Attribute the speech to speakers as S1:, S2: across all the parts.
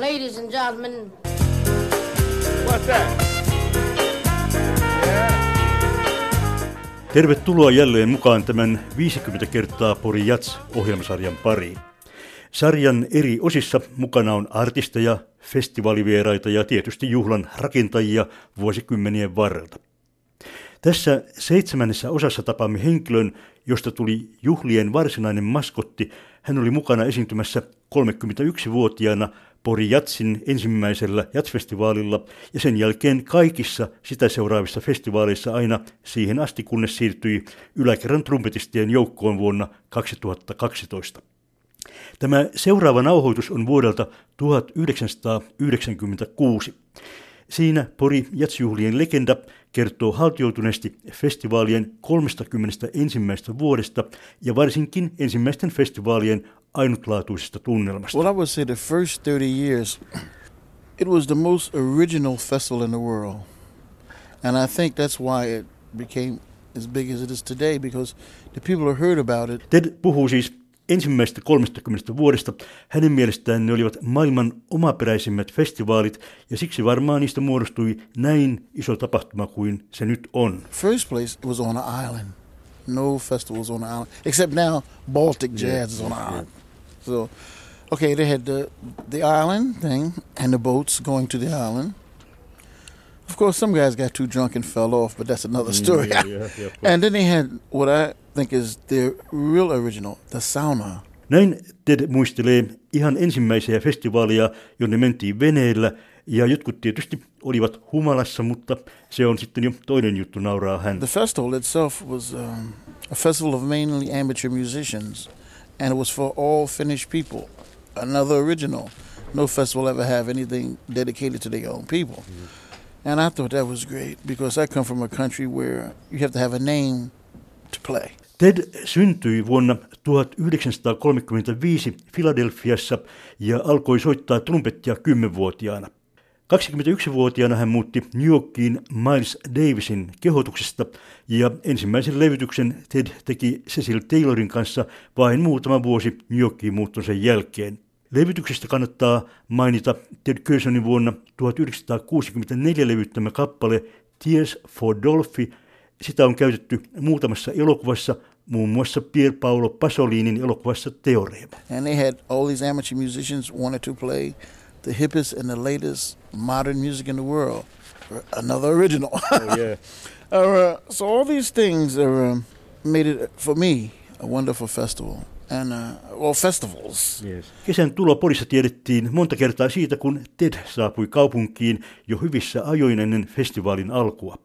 S1: Ladies and gentlemen.
S2: What's that?
S3: Tervetuloa jälleen mukaan tämän 50 kertaa Pori Jats ohjelmasarjan pariin. Sarjan eri osissa mukana on artisteja, festivaalivieraita ja tietysti juhlan rakentajia vuosikymmenien varrelta. Tässä seitsemännessä osassa tapaamme henkilön, josta tuli juhlien varsinainen maskotti. Hän oli mukana esiintymässä 31-vuotiaana Pori Jatsin ensimmäisellä jatsfestivaalilla ja sen jälkeen kaikissa sitä seuraavissa festivaaleissa aina siihen asti, kunnes siirtyi yläkerran trumpetistien joukkoon vuonna 2012. Tämä seuraava nauhoitus on vuodelta 1996. Siinä Pori Jatsjuhlien legenda kertoo haltioituneesti festivaalien 31. vuodesta ja varsinkin ensimmäisten festivaalien ainutlaatuisesta tunnelmasta.
S4: Well, I would say the first 30 years, it was the most original festival in the world. And I think that's why it became as big as it is today because the people who heard about it.
S3: Ted puhuu siis ensimmäistä 30 vuodesta. Hänen mielestään ne olivat maailman omaperäisimmät festivaalit ja siksi varmaan niistä muodostui näin iso tapahtuma kuin se nyt on.
S4: First place, it was on an island. No festivals on an island. Except now, Baltic Jazz yeah, is on an island. So, okay, they had the the island thing and the boats going to the island. Of course, some guys got too drunk and fell off, but that's another
S3: Mm,
S4: story.
S3: yeah, yeah, yeah,
S4: and then they had what I think is their real original, the sauna.
S3: Näin Ted muistelee ihan ensimmäisiä festivaaleja, jonne mentiin veneellä, ja jotkut tietysti olivat humalassa, mutta se on sitten jo toinen juttu, nauraa hän.
S4: The festival itself was um, a festival of mainly amateur musicians, and it was for all Finnish people. Another original. No festival ever have anything dedicated to their own people. And I thought that was great because I come from a country where you have to have a name to play.
S3: Ted syntyi vuonna 1935 Filadelfiassa ja alkoi soittaa trumpettia 10-vuotiaana. 21-vuotiaana hän muutti New Yorkiin Miles Davisin kehotuksesta ja ensimmäisen levytyksen Ted teki Cecil Taylorin kanssa vain muutama vuosi New Yorkiin muuttonsa jälkeen. Levytyksestä kannattaa mainita Ted Cursonin vuonna 1964 levyttämä kappale Tears for Dolphy. Sitä on käytetty muutamassa elokuvassa, muun muassa Pier Paolo Pasolinin elokuvassa Teoreema.
S4: And they had all these amateur musicians wanted to play the hippest and the latest modern music in the world. Another original.
S3: yeah.
S4: Uh, so all these things are, um, made it for me a wonderful festival, and uh, well, festivals.
S3: Yes. Kesän tulo Porissa tiedettiin monta kertaa siitä, kun Ted saapui kaupunkiin jo hyvissä ajoin ennen festivaalin alkua.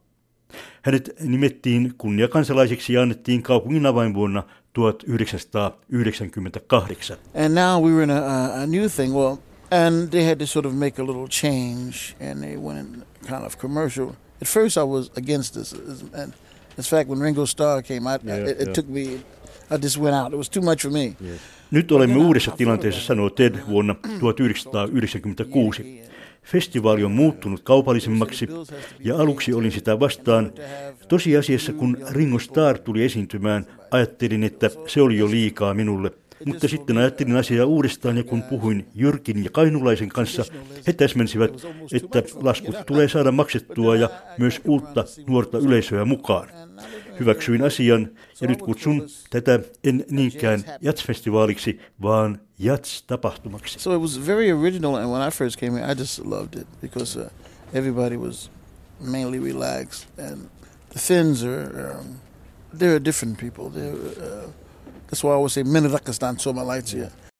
S3: Hänet nimettiin kunniakansalaisiksi ja annettiin kaupungin avainvuonna 1998.
S4: And now we were in a, a new thing. Well, and they had to sort of make a little change, and they went in kind of commercial. At first, I was against this, and in fact, when Ringo Starr came, I,
S3: Yeah,
S4: it, it
S3: yeah.
S4: took me. I just went out. It was too much for me.
S3: Nyt olemme uudessa tilanteessa, sanoo Ted vuonna 1996. Festivaali on muuttunut kaupallisemmaksi ja aluksi olin sitä vastaan. Tosiasiassa kun Ringo Starr tuli esiintymään, ajattelin, että se oli jo liikaa minulle. Mutta sitten ajattelin asiaa uudestaan ja kun puhuin Jyrkin ja Kainulaisen kanssa, he täsmensivät, että laskut tulee saada maksettua ja myös uutta nuorta yleisöä mukaan. Hyväksyin asian ja nyt kutsun tätä en niinkään Jats-festivaaliksi, vaan Jats-tapahtumaksi.
S4: So it was very original, and when I first came here, I just loved it because uh, everybody was mainly relaxed, and the Finns are um, they're different people. They're uh, that's why I always say "Minne rakastan suomalaisia."